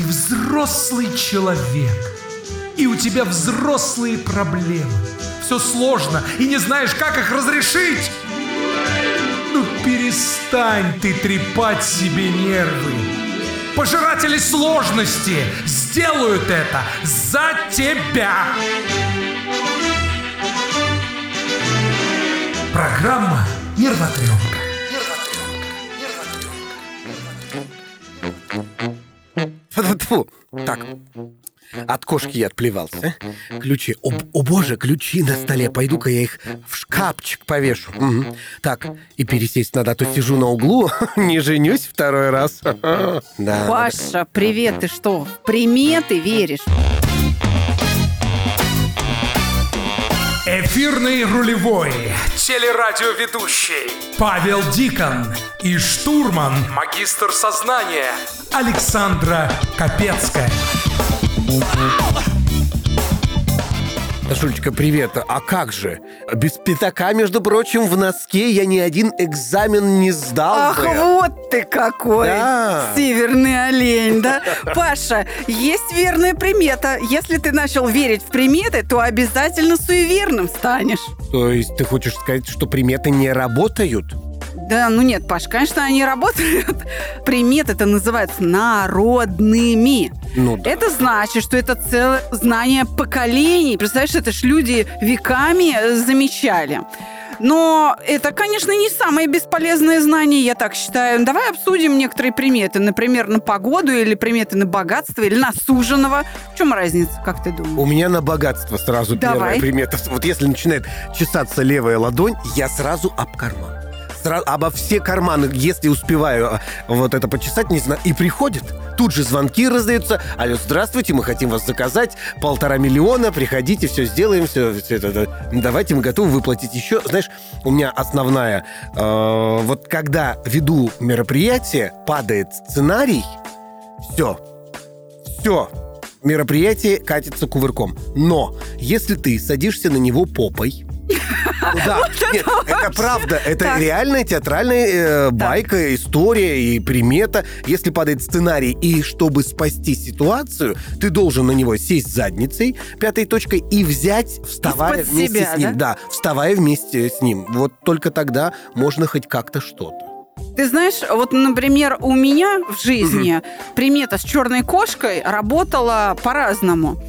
Ты взрослый человек. И у тебя взрослые проблемы. Все сложно, и не знаешь, как их разрешить. Ну перестань ты трепать себе нервы. Пожиратели сложности сделают это за тебя. Программа «Нервотрепка». Фу, Так, от кошки я отплевался. Ключи. О, о боже, ключи на столе. Пойду-ка я их в шкафчик повешу. Мгм. Так, и пересесть надо, а то сижу на углу, не женюсь второй раз. Да. Паша, привет, ты что, в приметы веришь? Эфирный рулевой, телерадиоведущий. Павел Дикон и штурман, магистр сознания. Александра Капецкая. Дашулечка, привет. А как же? Без пятака, между прочим, в носке я ни один экзамен не сдал Ах, бы. вот ты какой! Да. Северный олень, да? Паша, есть верная примета. Если ты начал верить в приметы, то обязательно суеверным станешь. То есть ты хочешь сказать, что приметы не работают? Да, ну нет, Паш, конечно, они работают. Приметы-то называются народными. Ну да. Это значит, что это целое знание поколений. Представляешь, это ж люди веками э, замечали. Но это, конечно, не самое бесполезное знание, я так считаю. Давай обсудим некоторые приметы. Например, на погоду или приметы на богатство или на суженого. В чем разница, как ты думаешь? У меня на богатство сразу Давай. первая примета. Вот если начинает чесаться левая ладонь, я сразу об карман. Обо все карманы, если успеваю а, вот это почесать, не знаю, и приходит. Тут же звонки раздаются. Алло, здравствуйте, мы хотим вас заказать. Полтора миллиона, приходите, все сделаем, все, все это. Давайте, мы готовы выплатить еще. Знаешь, у меня основная... э, вот когда веду мероприятие, падает сценарий, все, все, мероприятие катится кувырком. Но если ты садишься на него попой, да, нет, это правда, это реальная театральная э, байка, история и примета. Если падает сценарий, и чтобы спасти ситуацию, ты должен на него сесть задницей, пятой точкой, и взять, вставая вместе с ним. Да, вставая вместе с ним. Вот только тогда можно хоть как-то что-то. Ты знаешь, вот, например, у меня в жизни примета с черной кошкой работала по-разному.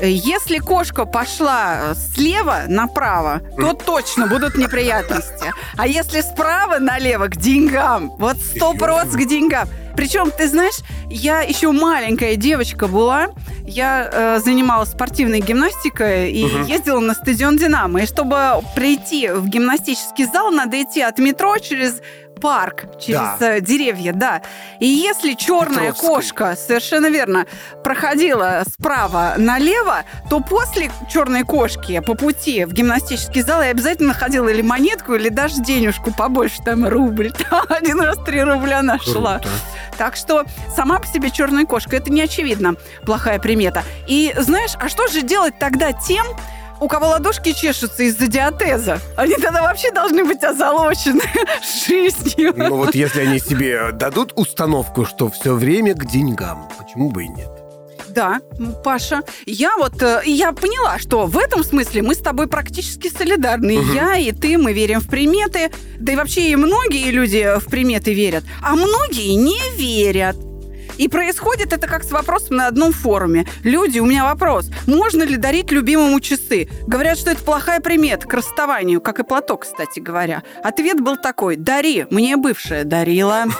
Э, Если кошка пошла слева направо, то точно будут неприятности. А если справа налево к деньгам, вот сто проц к деньгам. Причем, ты знаешь, я еще маленькая девочка была, я э, занималась спортивной гимнастикой и ездила на стадион «Динамо». И чтобы прийти в гимнастический зал, надо идти от метро через парк, через Да. э, деревья, да. И если черная Петровской. кошка, совершенно верно, проходила справа налево, то после черной кошки по пути в гимнастический зал я обязательно находила или монетку, или даже денежку побольше, там рубль. Один раз три рубля нашла. Круто. Так что сама по себе черная кошка это не очевидно плохая примета. И знаешь, а что же делать тогда тем, у кого ладошки чешутся из-за диатеза? Они тогда вообще должны быть озолочены жизнью. Ну вот если они себе дадут установку, что все время к деньгам, почему бы и нет? Да, ну, Паша, я вот, э, я поняла, что в этом смысле мы с тобой практически солидарны. И Я и ты, мы верим в приметы. Да и вообще и многие люди в приметы верят, а многие не верят. И происходит это как с вопросом на одном форуме. Люди, у меня вопрос. Можно ли дарить любимому часы? Говорят, что это плохая примета к расставанию, как и платок, кстати говоря. Ответ был такой. Дари. Мне бывшая дарила.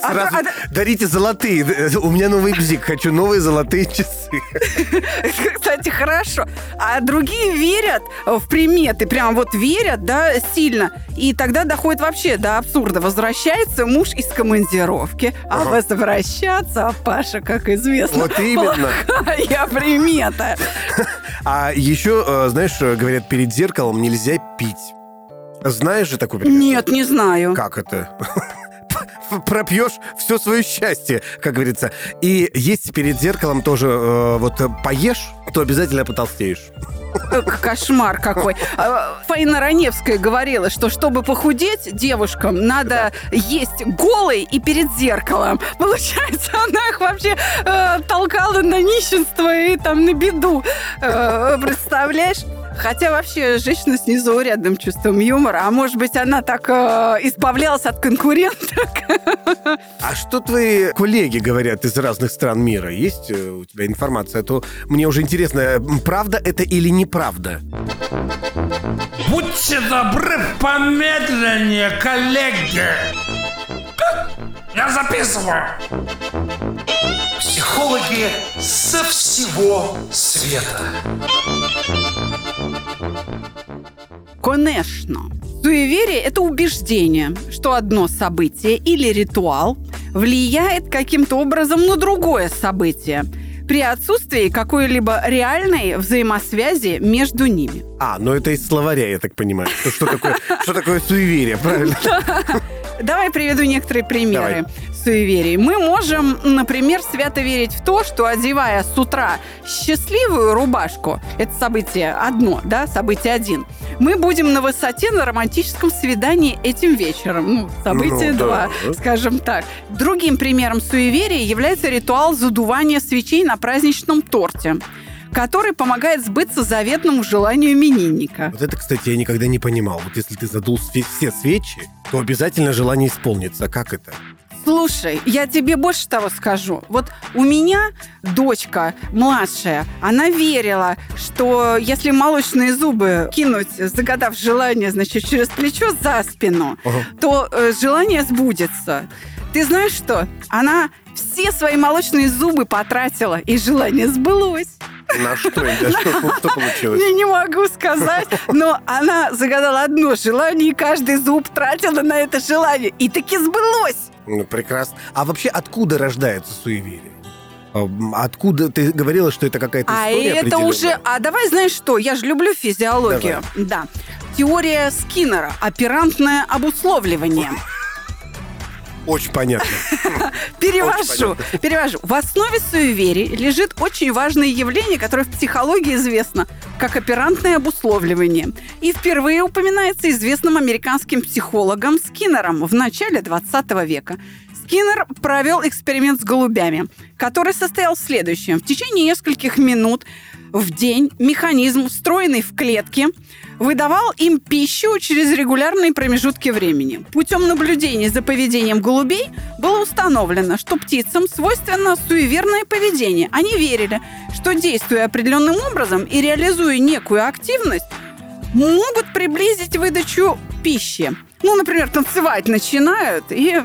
Сразу а- дарите золотые. У меня новый бзик. Хочу новые золотые часы. Кстати, хорошо. А другие верят в приметы, прям вот верят, да, сильно. И тогда доходит вообще до абсурда. Возвращается муж из командировки, а Ага. возвращаться, а Паша, как известно, Вот именно. я примета. А еще, э, знаешь, говорят, перед зеркалом нельзя пить. Знаешь же такой пример? Нет, не знаю. Как это? Пропьешь все свое счастье, как говорится. И есть перед зеркалом тоже э, вот э, поешь, то обязательно потолстеешь. Кошмар какой. А, Фаина Раневская говорила, что чтобы похудеть девушкам, надо есть голой и перед зеркалом. Получается, она их вообще э, толкала на нищенство и там на беду. Э, представляешь? Хотя вообще женщина с незаурядным чувством юмора, а может быть она так э, избавлялась от конкуренток. А что твои коллеги говорят из разных стран мира? Есть э, у тебя информация? А то мне уже интересно, правда это или неправда? Будьте добры, помедленнее, коллеги. Я записываю. Психологи со всего света. Конечно. Суеверие – это убеждение, что одно событие или ритуал влияет каким-то образом на другое событие при отсутствии какой-либо реальной взаимосвязи между ними. А, ну это из словаря, я так понимаю. Что, такое, что такое суеверие, правильно? Давай приведу некоторые примеры. Суеверий. Мы можем, например, свято верить в то, что одевая с утра счастливую рубашку, это событие одно, да, событие один, мы будем на высоте на романтическом свидании этим вечером. Ну, событие Ну, два, да. скажем так. Другим примером суеверия является ритуал задувания свечей на праздничном торте который помогает сбыться заветному желанию именинника. Вот это, кстати, я никогда не понимал. Вот если ты задул все свечи, то обязательно желание исполнится. Как это? Слушай, я тебе больше того скажу. Вот у меня дочка младшая, она верила, что если молочные зубы кинуть, загадав желание, значит, через плечо за спину, Ага. то э, желание сбудется. Ты знаешь что? Она все свои молочные зубы потратила, и желание сбылось. На что? Да что, что получилось? Я не могу сказать, но она загадала одно желание, и каждый зуб тратила на это желание. И таки сбылось. Ну, прекрасно. А вообще откуда рождается суеверие? А, Откуда ты говорила, что это какая-то А история это определенная? уже... А давай, знаешь что, я же люблю физиологию. Да. Теория Скиннера. Оперантное обусловливание. Очень понятно. Перевожу. Перевожу. В основе суеверий лежит очень важное явление, которое в психологии известно как оперантное обусловливание. И впервые упоминается известным американским психологом Скиннером в начале 20 века. Скиннер провел эксперимент с голубями, который состоял в следующем. В течение нескольких минут в день механизм, встроенный в клетки, выдавал им пищу через регулярные промежутки времени. Путем наблюдения за поведением голубей было установлено, что птицам свойственно суеверное поведение. Они верили, что действуя определенным образом и реализуя некую активность, могут приблизить выдачу пищи. Ну, например, танцевать начинают и...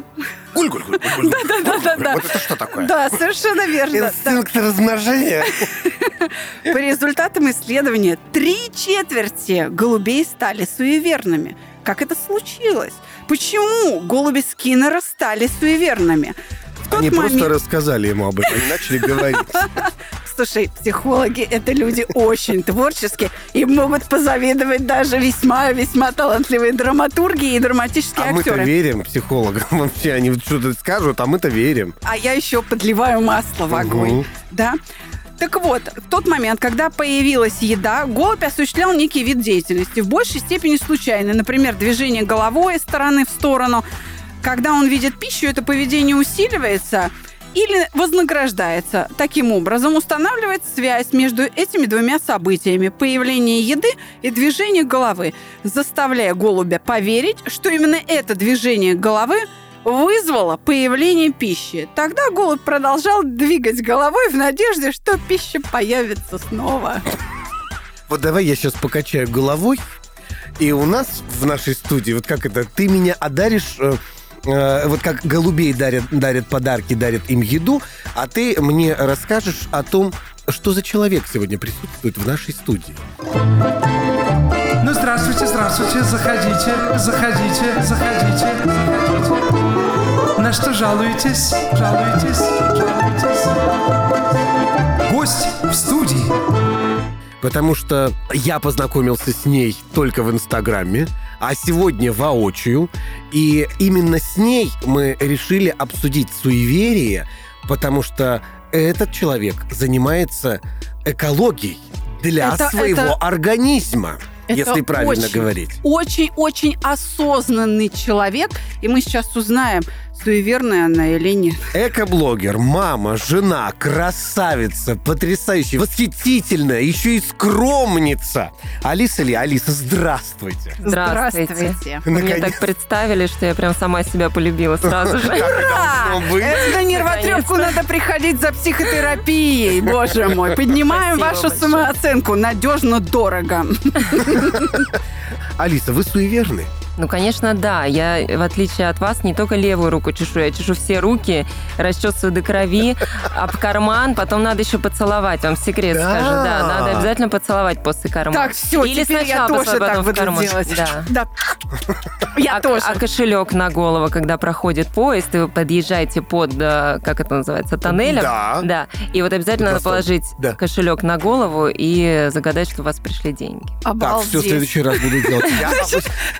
Гуль-гуль-гуль. Да-да-да. Вот это что такое? Да, совершенно верно. Инстинкт размножения. По результатам исследования три четверти голубей стали суеверными. Как это случилось? Почему голуби Скиннера стали суеверными? Они момент... просто рассказали ему об этом, и начали говорить. Слушай, психологи — это люди очень творческие и могут позавидовать даже весьма-весьма талантливые драматурги и драматические А мы-то актеры. верим психологам вообще. Они что-то скажут, а мы-то верим. а я еще подливаю масло в огонь. Мгм. Да? Так вот, в тот момент, когда появилась еда, голубь осуществлял некий вид деятельности, в большей степени случайный. Например, движение головой из стороны в сторону. Когда он видит пищу, это поведение усиливается или вознаграждается. Таким образом, устанавливается связь между этими двумя событиями – появление еды и движение головы, заставляя голубя поверить, что именно это движение головы вызвало появление пищи. Тогда голубь продолжал двигать головой в надежде, что пища появится снова. Вот давай я сейчас покачаю головой, и у нас в нашей студии, вот как это, ты меня одаришь... э, вот как голубей дарят, дарят подарки, дарят им еду, а ты мне расскажешь о том, что за человек сегодня присутствует в нашей студии. Ну, здравствуйте, здравствуйте, заходите, заходите, заходите, заходите. На что жалуетесь? Жалуетесь? Жалуетесь? Потому что я познакомился с ней только в Инстаграме, а сегодня воочию. И именно с ней мы решили обсудить суеверие, потому что этот человек занимается экологией для Это- своего это- организма, Это если правильно очень, говорить. Очень-очень осознанный человек. И мы сейчас узнаем, суеверная она или нет. Эко-блогер, мама, жена, красавица, потрясающая, восхитительная, еще и скромница. Алиса ли? Алиса, здравствуйте. Здравствуйте. Вы мне так представили, что я прям сама себя полюбила сразу же. Это на нервотрепку надо приходить за психотерапией, боже мой. Поднимаем вашу самооценку. Надежно, дорого. Алиса, вы суеверны? Ну, конечно, да. Я, в отличие от вас, не только левую руку чешу, я чешу все руки, расчесываю до крови, об карман, потом надо еще поцеловать. Вам секрет Да. скажу. Да, надо обязательно поцеловать после кармана. Так, все, Или теперь я сначала тоже так буду карман. делать. Да. Да. Я а, тоже. а кошелек на голову, когда проходит поезд, и вы подъезжаете под, э, как это называется, тоннелем. Да. Да. И вот обязательно надо положить Да. кошелек на голову и загадать, что у вас пришли деньги. Так, все, в Обалдеть. следующий раз буду делать.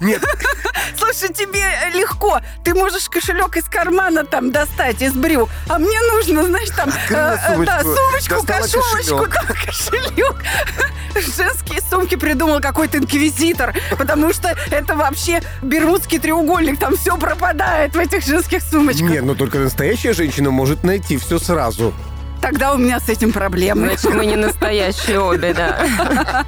Нет, Слушай, тебе легко. Ты можешь кошелек из кармана там достать, из брюк. А мне нужно, знаешь, там... Э, э, Да, сумочку, кошелочку, да, кошелек. Женские сумки придумал какой-то инквизитор, потому что это вообще бермудский треугольник, там все пропадает в этих женских сумочках. нет, но только настоящая женщина может найти все сразу. Тогда у меня с этим проблемы. Значит, мы не настоящие обе, да.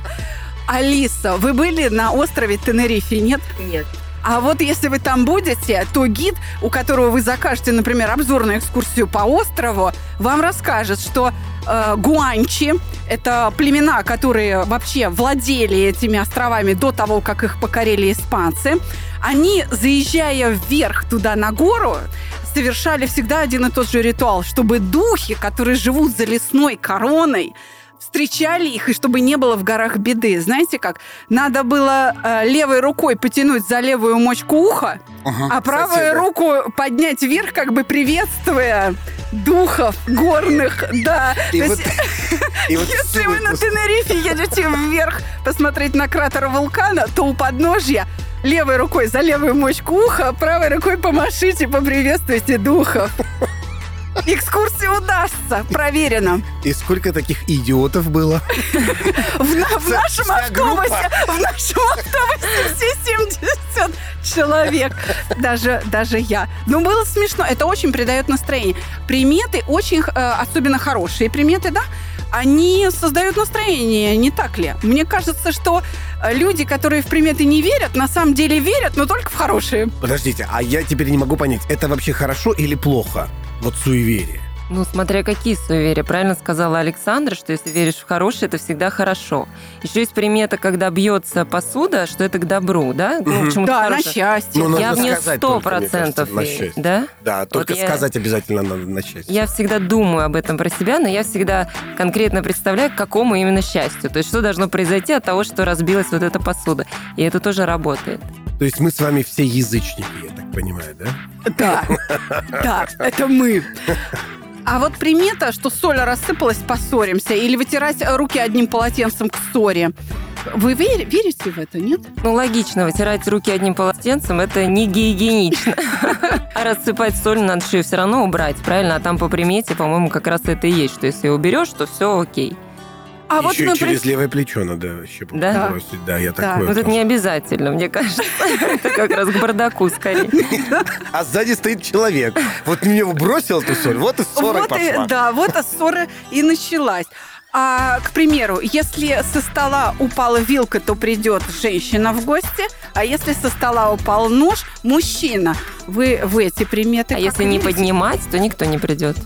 Алиса, вы были на острове Тенерифе, нет? Нет. А вот если вы там будете, то гид, у которого вы закажете, например, обзорную экскурсию по острову, вам расскажет, что э, гуанчи – это племена, которые вообще владели этими островами до того, как их покорили испанцы. Они, заезжая вверх туда на гору, совершали всегда один и тот же ритуал, чтобы духи, которые живут за лесной короной, встречали их, и чтобы не было в горах беды. Знаете как? Надо было э, левой рукой потянуть за левую мочку уха, а правую соседа. руку поднять вверх, как бы приветствуя духов горных. Да. И То вот- есть, и вот если вы на Тенерифе едете вверх посмотреть на кратер вулкана, то у подножья левой рукой за левую мочку уха, а правой рукой помашите, поприветствуйте духов. Экскурсия удастся, проверено. И сколько таких идиотов было? В, на- в нашем автобусе, в нашем автобусе все 70 человек. Даже, даже я. Но было смешно. Это очень придает настроение. Приметы очень, э, особенно хорошие приметы, да, они создают настроение, не так ли? Мне кажется, что люди, которые в приметы не верят, на самом деле верят, но только в хорошие. Подождите, а я теперь не могу понять, это вообще хорошо или плохо? Вот суеверие. Ну, смотря какие суеверия. Правильно сказала Александра, что если веришь в хорошее, это всегда хорошо. Еще есть примета, когда бьется посуда, что это к добру, да? Ну, чему-то Да, на хорошему. счастье. Ну, Я сто мне кажется, процентов на верю. счастье. Да? Да, только я- сказать обязательно надо начать. Я всегда думаю об этом про себя, но я всегда конкретно представляю, к какому именно счастью. То есть, что должно произойти от того, что разбилась вот эта посуда. И это тоже работает. То есть мы с вами все язычники, я так понимаю, да? Да, да, это мы. А вот примета, что соль рассыпалась, поссоримся, или вытирать руки одним полотенцем к ссоре. Вы вер- верите в это, нет? Ну, логично, вытирать руки одним полотенцем – это не гигиенично. А рассыпать соль надо же все равно убрать, правильно? А там по примете, по-моему, как раз это и есть, что если уберешь, то все окей. А вот, Еще и например, через левое плечо надо щепотку Да? бросить. Да, я Да. такое. Вот это тоже. не обязательно, мне кажется. Это как раз к бардаку скорее. А сзади стоит человек. Вот мне его бросил эту соль, вот и ссора вот и, пошла. да, вот и ссора и началась. А, к примеру, если со стола упала вилка, то придет женщина в гости, а если со стола упал нож, мужчина. Вы в эти приметы А как если не верите? поднимать, то никто не придет.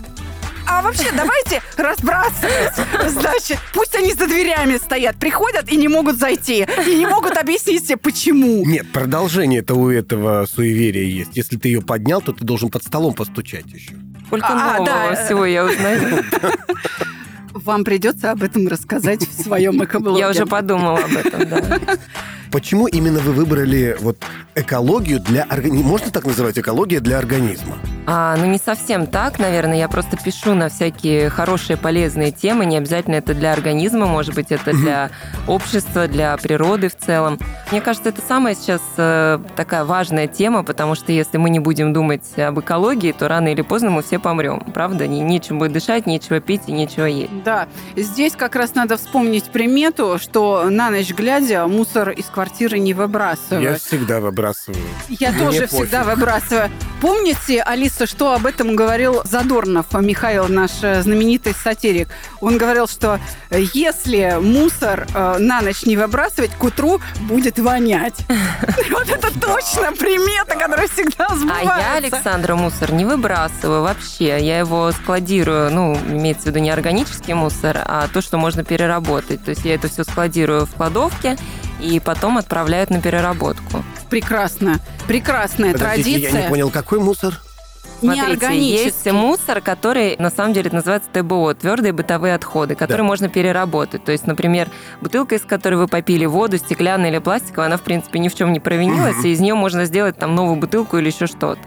А вообще, давайте разбрасывать. Значит, пусть они за дверями стоят, приходят и не могут зайти. И не могут объяснить себе, почему. Нет, продолжение-то у этого суеверия есть. Если ты ее поднял, то ты должен под столом постучать еще. Сколько А, нового да. всего я узнаю. Вам придется об этом рассказать в своем экоблоге. Я уже подумала об этом, да. Почему именно вы выбрали вот экологию для организма? Можно так называть экология для организма? А, ну, не совсем так, наверное. Я просто пишу на всякие хорошие, полезные темы. Не обязательно это для организма, может быть, это для общества, для природы в целом. Мне кажется, это самая сейчас э, такая важная тема, потому что если мы не будем думать об экологии, то рано или поздно мы все помрем. Правда? Не, нечем будет дышать, нечего пить и нечего есть. Да. Здесь как раз надо вспомнить примету, что на ночь глядя мусор из квартиры не выбрасывают. Я всегда выбрасываю. Я Мне тоже пофиг. всегда выбрасываю. Помните, Алиса, что об этом говорил Задорнов, Михаил, наш э, знаменитый сатирик? Он говорил, что э, если мусор э, на ночь не выбрасывать, к утру будет вонять. Вот это точно примета, которая всегда А сбывается. я, Александра, мусор не выбрасываю вообще. Я его складирую, ну, имеется в виду не органический мусор, а то, что можно переработать. То есть я это все складирую в кладовке и потом отправляют на переработку. Прекрасно. Прекрасная Подождите, традиция. я не понял, какой мусор? Смотрите, есть мусор, который на самом деле называется ТБО, твердые бытовые отходы, которые Да. можно переработать. То есть, например, бутылка, из которой вы попили воду, стеклянная или пластиковая, она, в принципе, ни в чем не провинилась, и из нее можно сделать там новую бутылку или еще что-то.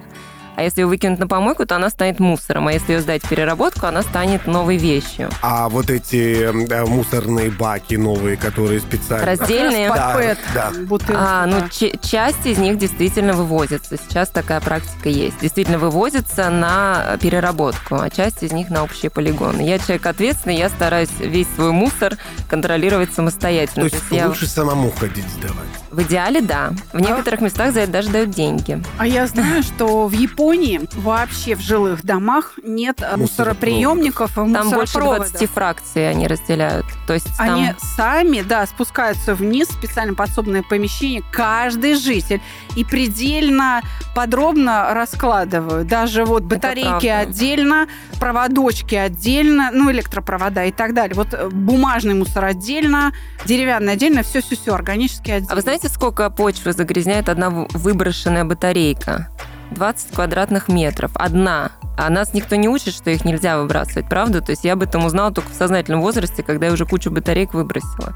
А если ее выкинуть на помойку, то она станет мусором. А если ее сдать в переработку, она станет новой вещью. А вот эти да, мусорные баки новые, которые специально... Раздельные. Да, да. бутылку, А, ну, да. ч- часть из них действительно вывозится. Сейчас такая практика есть. Действительно вывозится на переработку, а часть из них на общие полигоны. Я человек ответственный, я стараюсь весь свой мусор контролировать То самостоятельно. есть я лучше самому ходить сдавать. В идеале да. В некоторых местах за это даже дают деньги. А я знаю, что в Японии вообще в жилых домах нет э, мусороприемников и Там больше мусоропроводов. 20 фракций они разделяют. То есть там... Они сами, да, спускаются вниз в специально подсобное помещение, каждый житель, и предельно подробно раскладывают. Даже вот батарейки отдельно, проводочки отдельно, ну, электропровода и так далее. Вот э, бумажный мусор отдельно, деревянный отдельно, все-все-все, органический отдельно. А вы знаете, сколько почвы загрязняет одна выброшенная батарейка? 20 квадратных метров. Одна. А нас никто не учит, что их нельзя выбрасывать, правда? То есть я об этом узнала только в сознательном возрасте, когда я уже кучу батареек выбросила.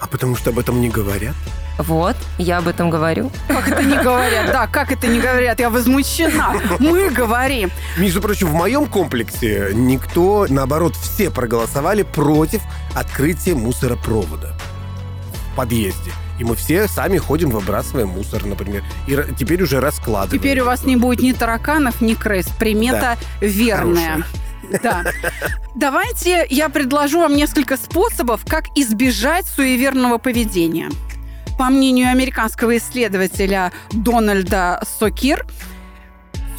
А потому что об этом не говорят. Вот, я об этом говорю. Как это не говорят? Да, как это не говорят? Я возмущена. Мы говорим. Между прочим, в моем комплексе никто, наоборот, все проголосовали против открытия мусоропровода в подъезде. И мы все сами ходим, выбрасываем мусор, например. И теперь уже раскладываем. Теперь у вас не будет ни тараканов, ни крыс. Примета верная. Да. Давайте я предложу вам несколько способов, как избежать суеверного поведения. По мнению американского исследователя Дональда Сокир,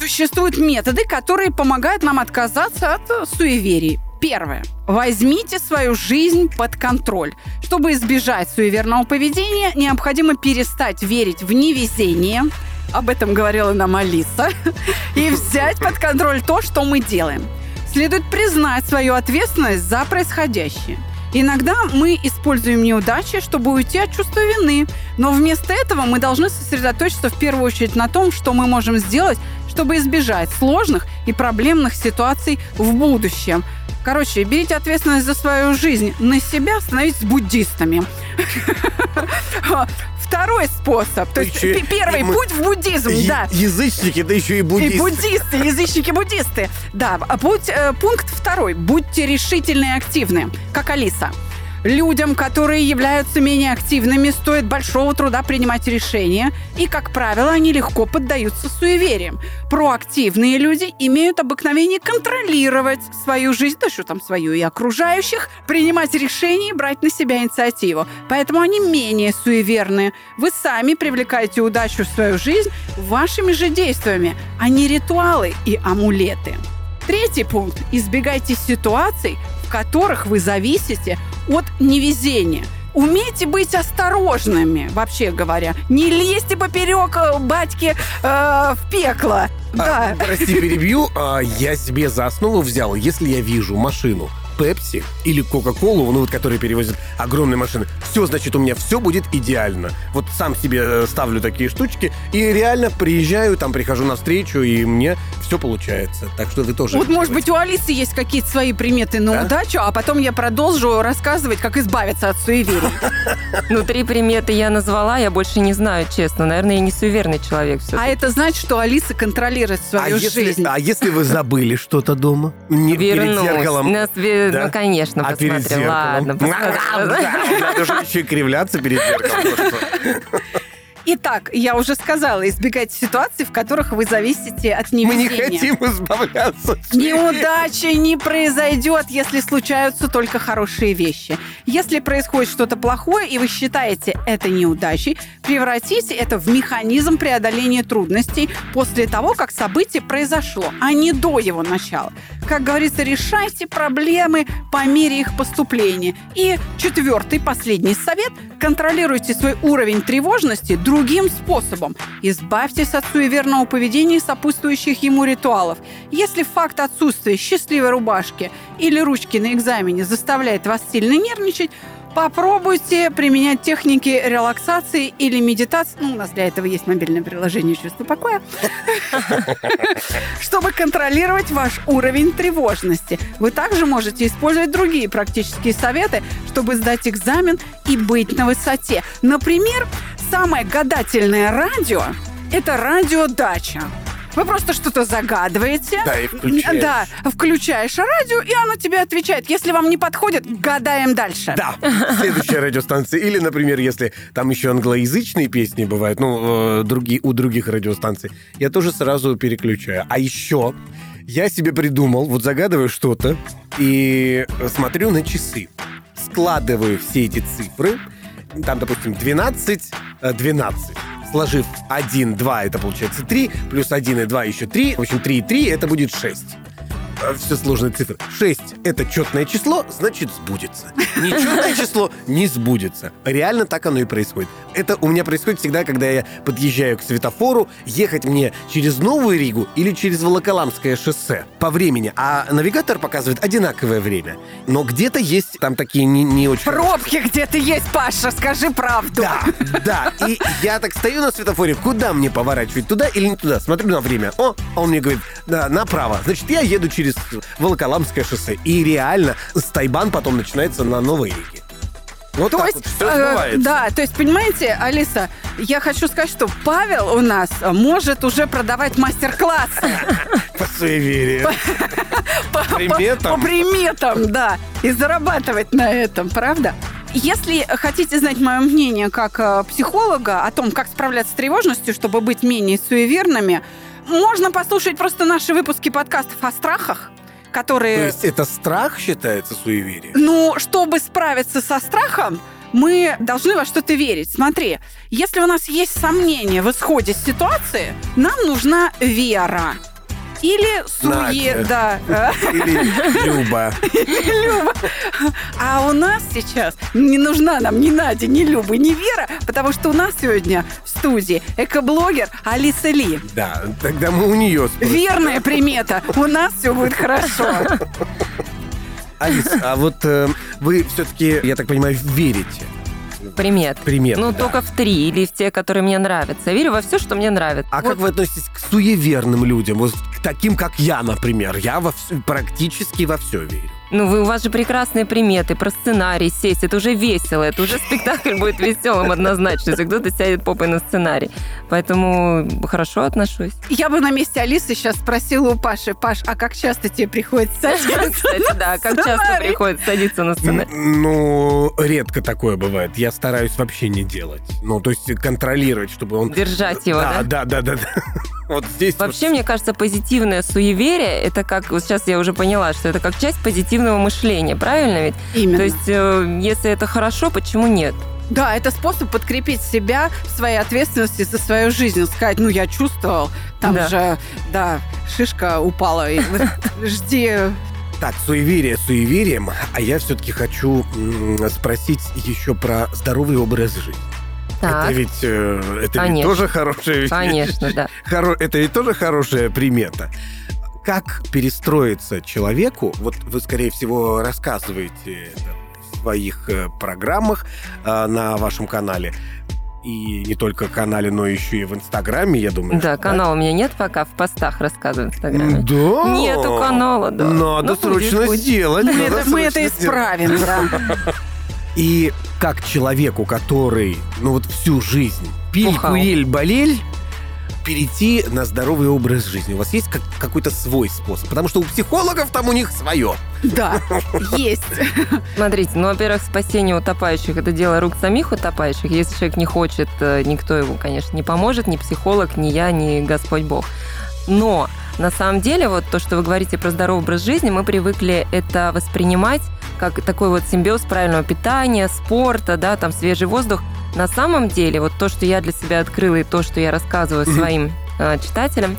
существуют методы, которые помогают нам отказаться от суеверий. Первое. Возьмите свою жизнь под контроль. Чтобы избежать суеверного поведения, необходимо перестать верить в невезение, об этом говорила нам Алиса, и взять под контроль то, что мы делаем. Следует признать свою ответственность за происходящее. Иногда мы используем неудачи, чтобы уйти от чувства вины, но вместо этого мы должны сосредоточиться в первую очередь на том, что мы можем сделать, чтобы избежать сложных и проблемных ситуаций в будущем. Короче, берите ответственность за свою жизнь на себя, становитесь буддистами. Второй способ. То есть и- первый и путь в буддизм, да. Язычники, да еще и И буддисты. буддисты, язычники-буддисты. Да, а путь, э, пункт второй. Будьте решительны и активны, как Алиса. Людям, которые являются менее активными, стоит большого труда принимать решения, и, как правило, они легко поддаются суевериям. Проактивные люди имеют обыкновение контролировать свою жизнь, да что там свою и окружающих, принимать решения и брать на себя инициативу. Поэтому они менее суеверные. Вы сами привлекаете удачу в свою жизнь вашими же действиями, а не ритуалы и амулеты. Третий пункт. Избегайте ситуаций, в которых вы зависите от невезения. Умейте быть осторожными, вообще говоря. Не лезьте поперек э, батьки э, в пекло. Да. А, прости, перебью. А, я себе за основу взял, если я вижу машину Пепси или Кока-Колу, ну вот которые перевозят огромные машины, все, значит, у меня все будет идеально. Вот сам себе э, ставлю такие штучки и реально приезжаю, там прихожу на встречу, и мне все получается. Так что вы тоже... Вот, может быть, у Алисы есть какие-то свои приметы на Да? удачу, а потом я продолжу рассказывать, как избавиться от суеверий. Ну, три приметы я назвала, я больше не знаю, честно. Наверное, я не суеверный человек все А это значит, что Алиса контролирует А свою если, жизнь. а если вы забыли что-то дома? Не перед зеркалом? Нас ве- Да? Ну, конечно, а посмотрю. Ладно, посмотрю. Надо же еще и кривляться перед зеркалом. Итак, я уже сказала, избегайте ситуаций, в которых вы зависите от Мы не невезения. хотим избавляться. от Неудачи не произойдет, если случаются только хорошие вещи. Если происходит что-то плохое, и вы считаете это неудачей, превратите это в механизм преодоления трудностей после того, как событие произошло, а не до его начала. Как говорится, решайте проблемы по мере их поступления. И четвертый, последний совет – контролируйте свой уровень тревожности другим способом. Избавьтесь от суеверного поведения и сопутствующих ему ритуалов. Если факт отсутствия счастливой рубашки или ручки на экзамене заставляет вас сильно нервничать, попробуйте применять техники релаксации или медитации. Ну, у нас для этого есть мобильное приложение «Чувство покоя», чтобы контролировать ваш уровень тревожности. Вы также можете использовать другие практические советы, чтобы сдать экзамен и быть на высоте. Например, самое гадательное радио – это радиодача. Вы просто что-то загадываете. Да, и включаешь. Да, включаешь радио, и оно тебе отвечает. Если вам не подходит, гадаем дальше. Да, следующая радиостанция. Или, например, если там еще англоязычные песни бывают, ну, э, другие, у других радиостанций, я тоже сразу переключаю. А еще я себе придумал, вот загадываю что-то и смотрю на часы. Складываю все эти цифры. Там, допустим, 12, э, 12. Сложив 1, 2, это получается 3, плюс 1 и 2 еще 3. В общем, 3 и 3 это будет 6 все сложные цифры. 6 — это четное число, значит, сбудется. Нечетное число не сбудется. Реально так оно и происходит. Это у меня происходит всегда, когда я подъезжаю к светофору, ехать мне через Новую Ригу или через Волоколамское шоссе по времени. А навигатор показывает одинаковое время. Но где-то есть там такие не, не очень... Пробки где-то есть, Паша, скажи правду. Да, да. И я так стою на светофоре, куда мне поворачивать, туда или не туда? Смотрю на время. О, а он мне говорит, да, направо. Значит, я еду через Волоколамское шоссе. И реально, Стайбан потом начинается на Новой Риге. Вот То так есть, вот все э, да, то есть, понимаете, Алиса, я хочу сказать, что Павел у нас может уже продавать мастер-классы По суеверию. по, приметам. по приметам, да, и зарабатывать на этом, правда? Если хотите знать мое мнение как э, психолога о том, как справляться с тревожностью, чтобы быть менее суеверными, можно послушать просто наши выпуски подкастов о страхах, То которые есть это страх считается суеверием? Ну, чтобы справиться со страхом, мы должны во что-то верить. Смотри, если у нас есть сомнения в исходе ситуации, нам нужна вера. Или суе... Да. Или Люба? Люба. А у нас сейчас не нужна нам ни Надя, ни Люба, ни Вера, потому что у нас сегодня в студии экоблогер Алиса Ли. Да, тогда мы у нее спросим. Верная примета. У нас все будет хорошо. Алис, а вот э, вы все-таки, я так понимаю, верите? Примет. Приметы, Ну, да. только в три или в те, которые мне нравятся. Я верю во все, что мне нравится. А Вот как вы относитесь к суеверным людям? Вот к таким, как я, например. Я во всё- практически во все верю. Ну, вы, у вас же прекрасные приметы про сценарий сесть. Это уже весело. Это уже спектакль будет веселым однозначно, если кто-то сядет попой на сценарий. Поэтому хорошо отношусь. Я бы на месте Алисы сейчас спросила у Паши, Паш, а как часто тебе приходится Кстати, да, как часто приходится садиться на сценарий. Ну, редко такое бывает. Я стараюсь вообще не делать. Ну, то есть контролировать, чтобы он... Держать его, да? да, да, да, да. Вот здесь вот Вообще, мне кажется, позитивное суеверие, это как, вот сейчас я уже поняла, что это как часть позитивного мышления, правильно ведь? Именно. То есть, э, если это хорошо, почему нет? Да, это способ подкрепить себя в своей ответственности за свою жизнь. Сказать, ну, я чувствовал, там Да. же, да, шишка упала, и вот жди. Так, суеверие суеверием, а я все-таки хочу спросить еще про здоровый образ жизни. Так, Это ведь, э, это ведь тоже хорошая вещь. конечно, да. Хоро- Это ведь тоже хорошая примета. как перестроиться человеку, вот вы, скорее всего, рассказываете это в своих э, программах э, на вашем канале, и не только канале, но еще и в Инстаграме, я думаю. Да, канала у меня нет пока, в постах рассказываю в Инстаграме. Да? Нету канала, да. Надо Ну, срочно будет, сделать. Мы надо это, мы это срочно сделать. исправим, да. И как человеку, который, ну вот всю жизнь пиль, Бухал. куриль, болель, перейти на здоровый образ жизни? У вас есть как, какой-то свой способ? Потому что у психологов там у них свое. Да, есть. Смотрите, ну, во-первых, спасение утопающих – это дело рук самих утопающих. Если человек не хочет, э, никто ему, конечно, не поможет, ни психолог, ни я, ни Господь Бог. Но на самом деле, вот то, что вы говорите про здоровый образ жизни, мы привыкли это воспринимать как такой вот симбиоз правильного питания, спорта, да, там свежий воздух. На самом деле, вот то, что я для себя открыла и то, что я рассказываю своим э, читателям,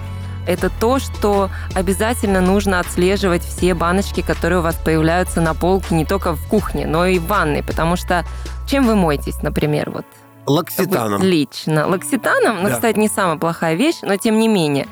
это то, что обязательно нужно отслеживать все баночки, которые у вас появляются на полке не только в кухне, но и в ванной, потому что чем вы моетесь, например, вот Лакситаном. лично лакситаном, ну, Да. кстати, не самая плохая вещь, но тем не менее.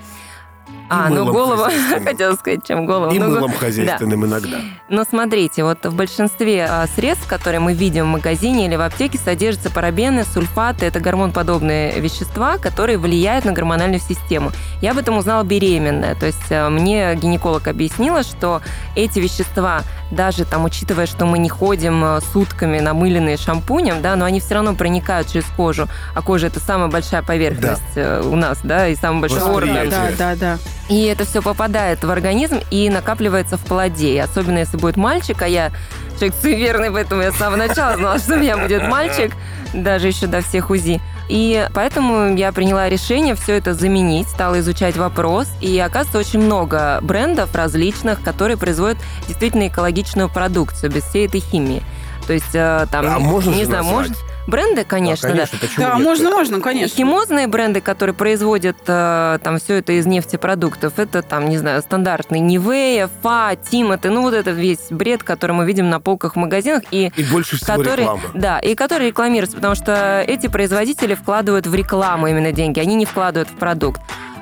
А, ну хозяйственным. хотела сказать, чем голову. И Ну, мылом хозяйственным иногда. но смотрите, вот в большинстве а, средств, которые мы видим в магазине или в аптеке, содержатся парабены, сульфаты. Это гормонподобные вещества, которые влияют на гормональную систему. Я об этом узнала беременная. То есть а, мне гинеколог объяснила, что эти вещества, даже там учитывая, что мы не ходим а, сутками намыленные шампунем, да, но они все равно проникают через кожу. А кожа это самая большая поверхность э, у нас, да, и самый большой орган. Да, да, да. И это все попадает в организм и накапливается в плоде. И особенно если будет мальчик, а я человек суеверный, поэтому я с самого начала знала, что у меня будет мальчик, даже еще до всех УЗИ. И поэтому я приняла решение все это заменить, стала изучать вопрос. И оказывается, очень много брендов различных, которые производят действительно экологичную продукцию без всей этой химии. То есть э, там, А можно не знаю, назвать? может... Бренды, конечно, да. конечно Да, нет? можно, можно, конечно. химозные бренды, которые производят э, там все это из нефтепродуктов, это там, не знаю, стандартные Нивея, Фа, Тимоти, ну вот этот весь бред, который мы видим на полках в магазинах и И больше всего который, рекламы. да, и который рекламируется, потому что эти производители вкладывают в рекламу именно деньги, они не вкладывают в продукт.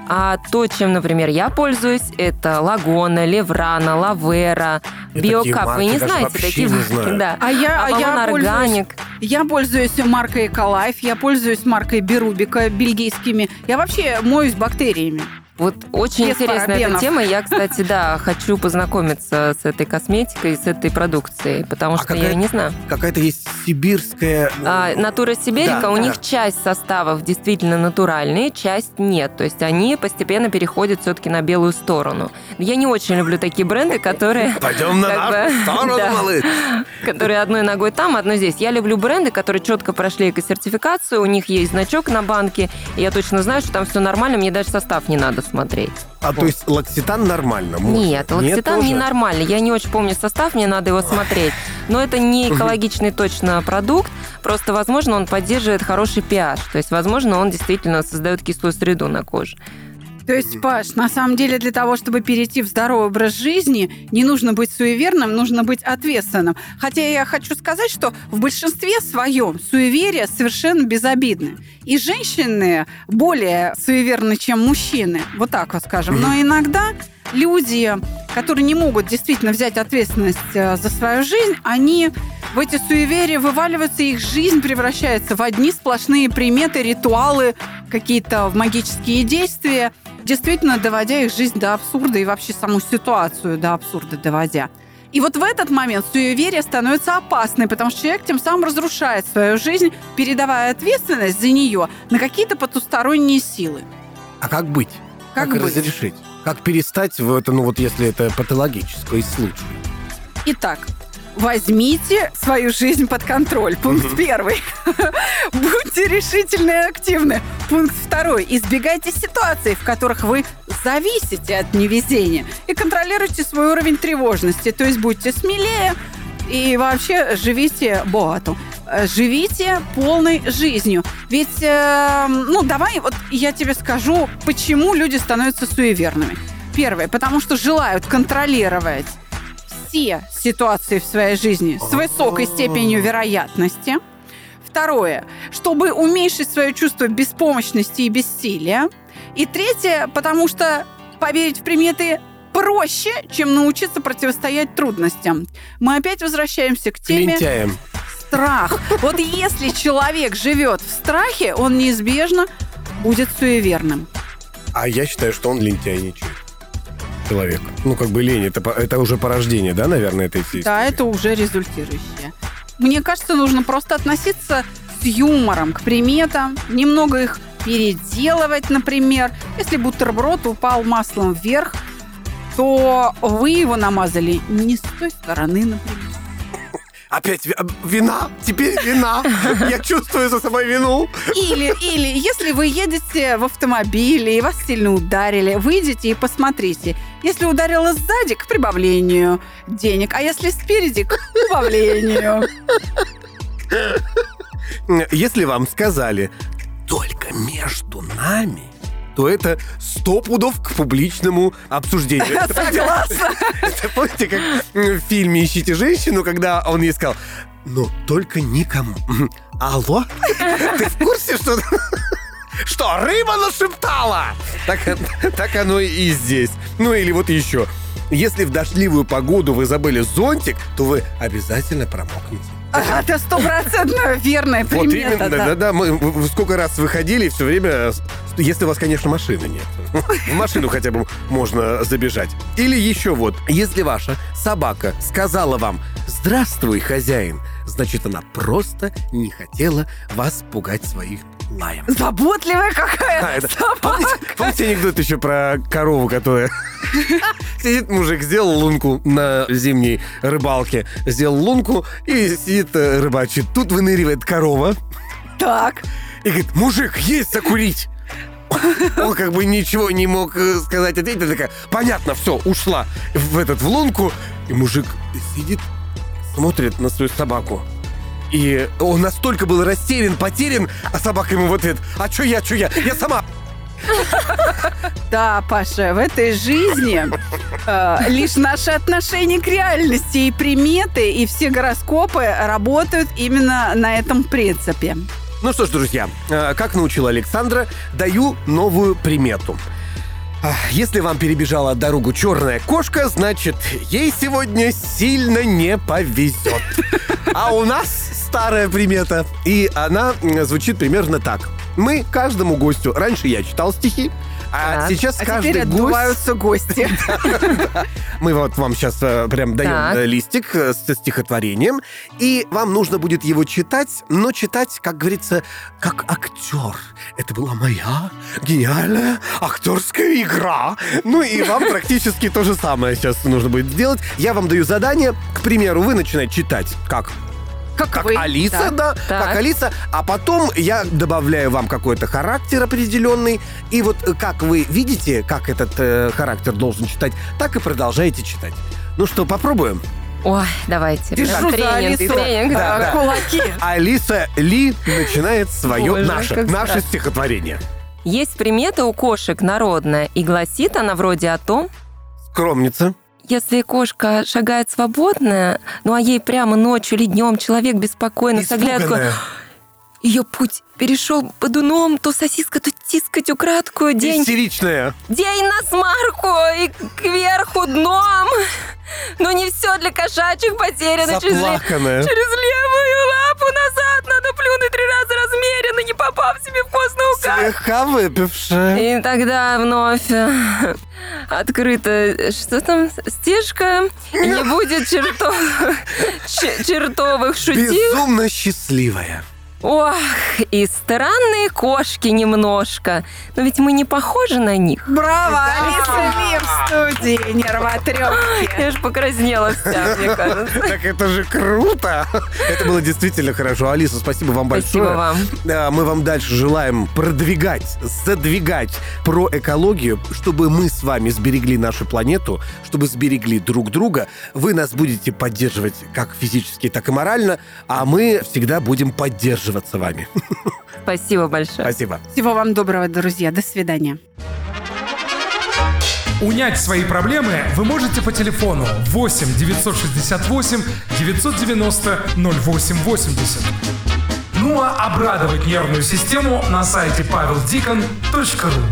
А то, чем, например, я пользуюсь, это Лагона, Леврана, Лавера, Биокап. Вы не знаете такие не марки, знаю. да. А я, а я пользуюсь, Органик. я пользуюсь маркой Эколайф, я пользуюсь маркой Берубика бельгийскими. Я вообще моюсь бактериями. Вот очень Без интересная эта парабенов. тема. Я, кстати, да, хочу познакомиться с этой косметикой, с этой продукцией, потому А что я не знаю. Какая-то есть сибирская... А, Натура Сибирика, Да, у да. них часть составов действительно натуральные, часть нет. То есть они постепенно переходят все-таки на белую сторону. Я не очень люблю такие бренды, которые... Пойдем на нашу сторону, да. малыш. которые одной ногой там, одной здесь. Я люблю бренды, которые четко прошли эко-сертификацию, у них есть значок на банке, и я точно знаю, что там все нормально, мне даже состав не надо смотреть. А то есть лакситан нормально? можно? Нет, лакситан тоже? ненормальный. Я не очень помню состав, мне надо его смотреть. Но это не экологичный точно продукт. Просто, возможно, он поддерживает хороший pH. То есть, возможно, он действительно создает кислую среду на коже. То есть, Паш, на самом деле для того, чтобы перейти в здоровый образ жизни, не нужно быть суеверным, нужно быть ответственным. Хотя я хочу сказать, что в большинстве своем суеверие совершенно безобидны. И женщины более суеверны, чем мужчины. Вот так вот скажем. Но иногда люди, которые не могут действительно взять ответственность э, за свою жизнь, они в эти суеверия вываливаются, и их жизнь превращается в одни сплошные приметы, ритуалы, какие-то магические действия, действительно доводя их жизнь до абсурда и вообще саму ситуацию до абсурда доводя. И вот в этот момент суеверие становится опасной, потому что человек тем самым разрушает свою жизнь, передавая ответственность за нее на какие-то потусторонние силы. А как быть? Как как быть? разрешить? Как перестать в это, ну вот если это патологический случай? Итак, возьмите свою жизнь под контроль. Пункт первый. Будьте решительны и активны. Пункт второй. Избегайте ситуаций, в которых вы зависите от невезения. И контролируйте свой уровень тревожности. То есть будьте смелее и вообще живите боату. Э, Живите полной жизнью. Ведь, э, ну, давай, вот я тебе скажу, почему люди становятся суеверными. Первое, потому что желают контролировать все ситуации в своей жизни с высокой степенью вероятности. Второе, чтобы уменьшить свое чувство беспомощности и бессилия. И третье, потому что поверить в приметы проще, чем научиться противостоять трудностям. Мы опять возвращаемся к теме Лентяем. Страх. Вот если человек живет в страхе, он неизбежно будет суеверным. А я считаю, что он лентяйничает. Человек. Ну, как бы лень, это, это уже порождение, да, наверное, этой всей Да, истории? это уже результирующее. Мне кажется, нужно просто относиться с юмором к приметам, немного их переделывать, например. Если бутерброд упал маслом вверх, то вы его намазали не с той стороны, например. Опять ви- вина? Теперь вина. Я чувствую за собой вину. Или, или, если вы едете в автомобиле и вас сильно ударили, выйдите и посмотрите. Если ударило сзади, к прибавлению денег, а если спереди, к убавлению. Если вам сказали только между нами, то это сто пудов к публичному обсуждению. Согласна. Это помните, как в фильме «Ищите женщину», когда он ей сказал, но только никому. Алло? Ты в курсе, что... Что, рыба нашептала? Так, так оно и здесь. Ну или вот еще. Если в дождливую погоду вы забыли зонтик, то вы обязательно промокнете. А, Это стопроцентно верная Вот примета. именно, да, да, да. Мы сколько раз выходили, все время, если у вас, конечно, машины нет. В машину хотя бы можно забежать. Или еще вот, если ваша собака сказала вам «Здравствуй, хозяин», значит, она просто не хотела вас пугать своих лаем. Заботливая А, какая это- собака. помните, помните анекдот еще про корову, которая... Сидит мужик, сделал лунку на зимней рыбалке, сделал лунку и сидит э, рыбачит. Тут выныривает корова, Так. и говорит, мужик, есть закурить. Он как бы ничего не мог э, сказать, ответить. Она такая, понятно, все, ушла в этот в лунку. И мужик сидит, смотрит на свою собаку. И он настолько был растерян, потерян, а собака ему в ответ, а чё я, чё я, я сама. Да, Паша, в этой жизни э, лишь наши отношения к реальности и приметы, и все гороскопы работают именно на этом принципе. Ну что ж, друзья, э, как научила Александра, даю новую примету. Если вам перебежала дорогу черная кошка, значит, ей сегодня сильно не повезет. А у нас старая примета, и она звучит примерно так. Мы каждому гостю, раньше я читал стихи, а Так. сейчас А каждый теперь гость... гости. Мы вот вам сейчас прям даем э, листик э, со стихотворением, и вам нужно будет его читать, но читать, как говорится, как актер. Это была моя гениальная актерская игра. Ну и вам практически то же самое сейчас нужно будет сделать. Я вам даю задание, к примеру, вы начинаете читать как Как, как вы. Алиса, Да. да, Так. как Алиса, а потом я добавляю вам какой-то характер определенный, и вот э, как вы видите, как этот э, характер должен читать, так и продолжаете читать. Ну что, попробуем? Ой, давайте. Держу тренинг, Алису тренинг. Да, да. кулаки. Алиса Ли начинает свое Боже, наше, наше стихотворение. Есть примета у кошек народная, и гласит она вроде о том, Скромница. если кошка шагает свободная, ну а ей прямо ночью или днем человек беспокойно с оглядкой. Ее путь перешел подуном, то сосиска, то тискать украдкую, день, Истеричная. день на смарку и кверху дном. Но не все для кошачьих потеряно. Через, Заплаканная. через левую лапу назад надо плюнуть три раза размеренно, не попав себе в костный указ. Слегка выпившая. И тогда вновь э, открыта, что там, стежка, не будет черто- ч- чертовых шутил. Безумно счастливая. Ох, и странные кошки немножко. Но ведь мы не похожи на них. Браво, Алиса Ли в студии нервотрепки. Я же покраснела вся, мне кажется. Так это же круто! Это было действительно хорошо. Алиса, спасибо вам Спасибо большое. вам. Да, Мы вам дальше желаем продвигать, задвигать про экологию, чтобы мы с вами сберегли нашу планету, чтобы сберегли друг друга. Вы нас будете поддерживать как физически, так и морально, а мы всегда будем поддерживаться вами. Спасибо большое. Спасибо. Всего вам доброго, друзья. До свидания. Унять свои проблемы вы можете по телефону 8 968 990 0880. Ну а обрадовать нервную систему на сайте paveldikon.ru